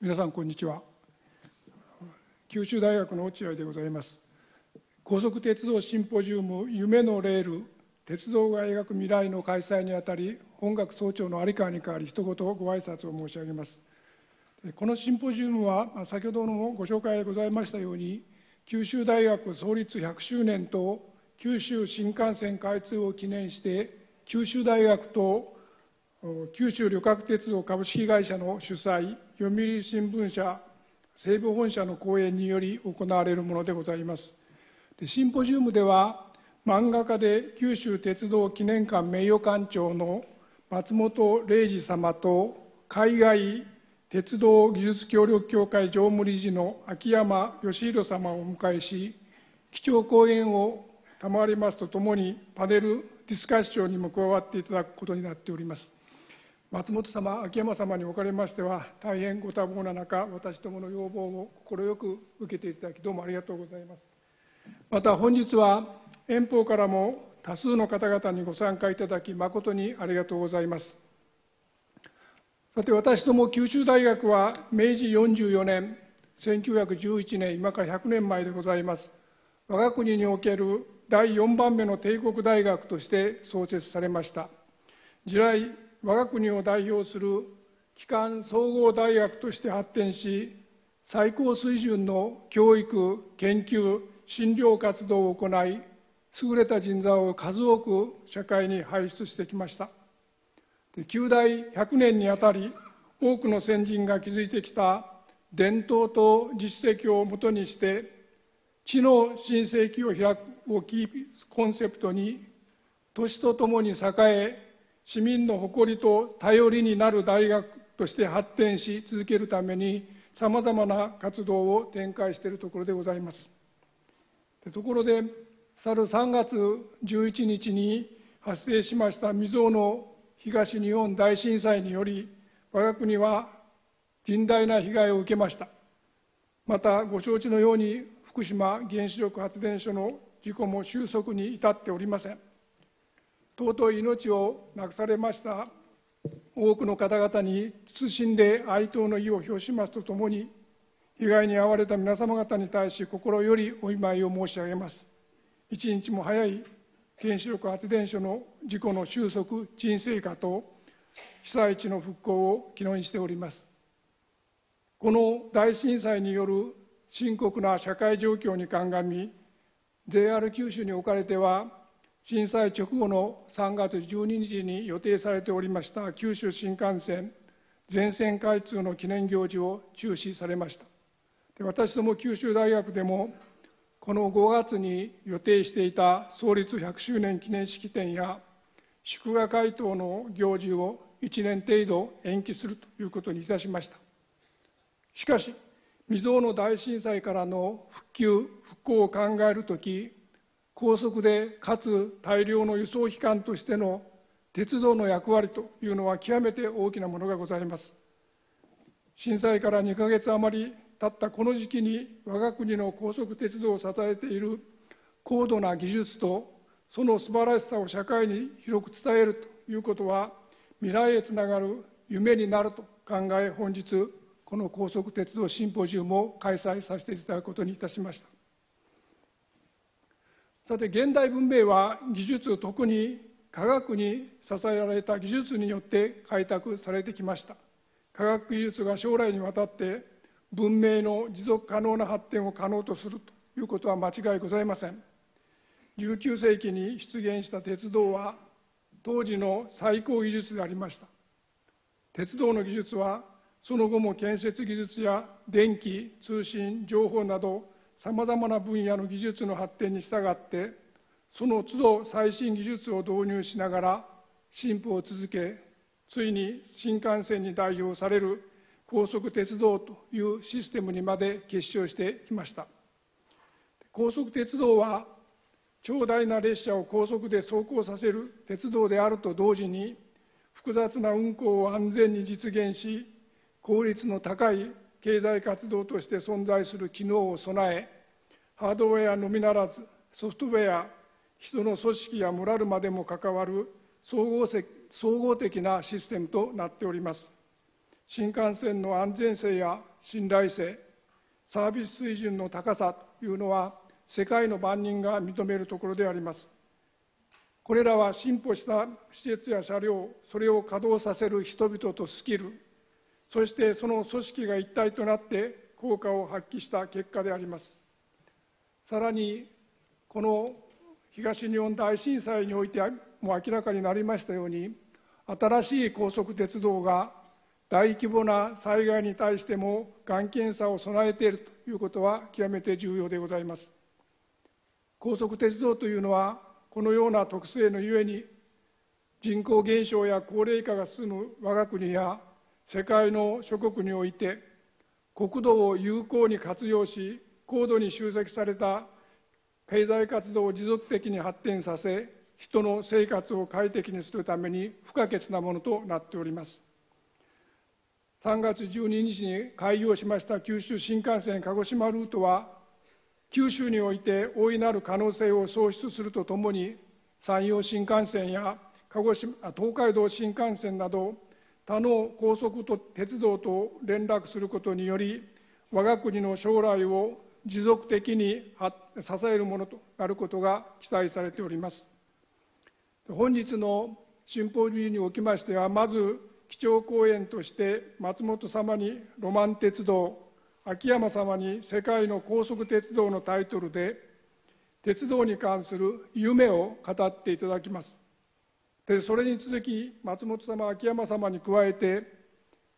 皆さんこんにちは。九州大学の落合でございます。高速鉄道シンポジウム夢のレール鉄道が描く未来の開催にあたり本学総長の有川に代わり一言ご挨拶を申し上げます。このシンポジウムは先ほどのご紹介がございましたように九州大学創立100周年と九州新幹線開通を記念して九州大学と九州旅客鉄道株式会社の主催読売新聞社西部本社の講演により行われるものでございます。シンポジウムでは漫画家で九州鉄道記念館名誉館長の松本零士様と海外鉄道技術協力協会常務理事の秋山義弘様をお迎えし基調講演を賜りますとともにパネルディスカッションにも加わっていただくことになっております。松本様、秋山様におかれましては、大変ご多忙な中、私どもの要望を快く受けていただき、どうもありがとうございます。また本日は、遠方からも多数の方々にご参加いただき、誠にありがとうございます。さて、私ども九州大学は、明治44年、1911年、今から100年前でございます。我が国における第4番目の帝国大学として創設されました。地来我が国を代表する機関総合大学として発展し、最高水準の教育、研究、診療活動を行い、優れた人材を数多く社会に輩出してきました。旧大100年にあたり、多くの先人が築いてきた伝統と実績をもとにして、知の新世紀を開くをキーコンセプトに、年とともに栄え、市民の誇りと頼りになる大学として発展し続けるために、さまざまな活動を展開しているところでございます。ところで、去る3月11日に発生しました未曾有の東日本大震災により、我が国は甚大な被害を受けました。また、ご承知のように、福島原子力発電所の事故も収束に至っておりません。尊い命を亡くされました多くの方々に謹んで哀悼の意を表しますとともに、被害に遭われた皆様方に対し心よりお見舞いを申し上げます。一日も早い原子力発電所の事故の収束、沈静化と被災地の復興を祈念しております。この大震災による深刻な社会状況に鑑み、JR 九州におかれては、震災直後の3月12日に予定されておりました九州新幹線全線開通の記念行事を中止されました。で私ども九州大学でもこの5月に予定していた創立100周年記念式典や祝賀会等の行事を1年程度延期するということにいたしました。しかし未曾有の大震災からの復旧復興を考えるとき高速でかつ大量の輸送機関としての鉄道の役割というのは極めて大きなものがございます。震災から2ヶ月余り経ったこの時期に我が国の高速鉄道を支えている高度な技術とその素晴らしさを社会に広く伝えるということは未来へつながる夢になると考え本日この高速鉄道シンポジウムを開催させていただくことにいたしました。さて現代文明は技術特に科学に支えられた技術によって開拓されてきました。科学技術が将来にわたって文明の持続可能な発展を可能とするということは間違いございません。19世紀に出現した鉄道は当時の最高技術でありました。鉄道の技術はその後も建設技術や電気通信情報などさまざまな分野の技術の発展に従ってその都度最新技術を導入しながら進歩を続けついに新幹線に代表される高速鉄道というシステムにまで結晶してきました。高速鉄道は長大な列車を高速で走行させる鉄道であると同時に複雑な運行を安全に実現し効率の高い経済活動として存在する機能を備え、ハードウェアのみならず、ソフトウェア、人の組織やモラルまでも関わる総合総合的なシステムとなっております。新幹線の安全性や信頼性、サービス水準の高さというのは、世界の万人が認めるところであります。これらは進歩した施設や車両、それを稼働させる人々とスキル、そしてその組織が一体となって効果を発揮した結果であります。さらに、この東日本大震災においても明らかになりましたように、新しい高速鉄道が大規模な災害に対してもがん検査を備えているということは極めて重要でございます。高速鉄道というのは、このような特性のゆえに、人口減少や高齢化が進む我が国や世界の諸国において、国土を有効に活用し、高度に集積された経済活動を持続的に発展させ、人の生活を快適にするために不可欠なものとなっております。3月12日に開業しました九州新幹線鹿児島ルートは、九州において大いなる可能性を創出するとともに、山陽新幹線や鹿児島東海道新幹線など、他の高速と鉄道と連絡することにより、我が国の将来を持続的に支えるものとなることが期待されております。本日のシンポジウムにおきましては、まず基調講演として松本様にロマン鉄道、秋山様に世界の高速鉄道のタイトルで、鉄道に関する夢を語っていただきます。でそれに続き、松本様、秋山様に加えて、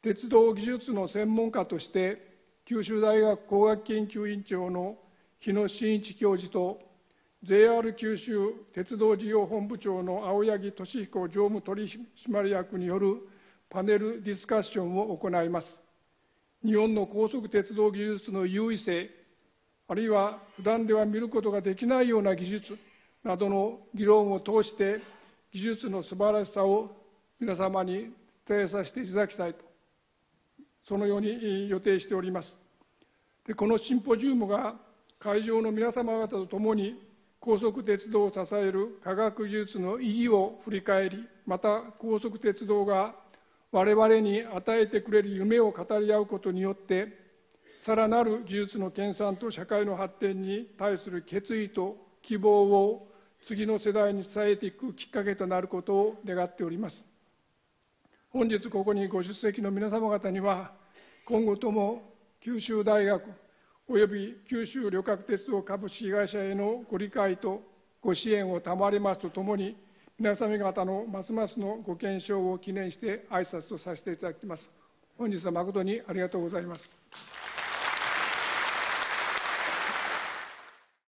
鉄道技術の専門家として、九州大学工学研究院長の日野真一教授と、JR 九州鉄道事業本部長の青柳俊彦常務取締役によるパネルディスカッションを行います。日本の高速鉄道技術の優位性、あるいは普段では見ることができないような技術などの議論を通して、技術の素晴らしさを皆様に伝えさせていただきたいと、そのように予定しております。でこのシンポジウムが会場の皆様方と共に高速鉄道を支える科学技術の意義を振り返り、また高速鉄道が我々に与えてくれる夢を語り合うことによって、さらなる技術の研鑽と社会の発展に対する決意と希望を次の世代に伝えていくきっかけとなることを願っております。本日ここにご出席の皆様方には、今後とも九州大学及び九州旅客鉄道株式会社へのご理解とご支援を賜りますとともに、皆様方のますますのご健勝を記念して挨拶とさせていただきます。本日は誠にありがとうございます。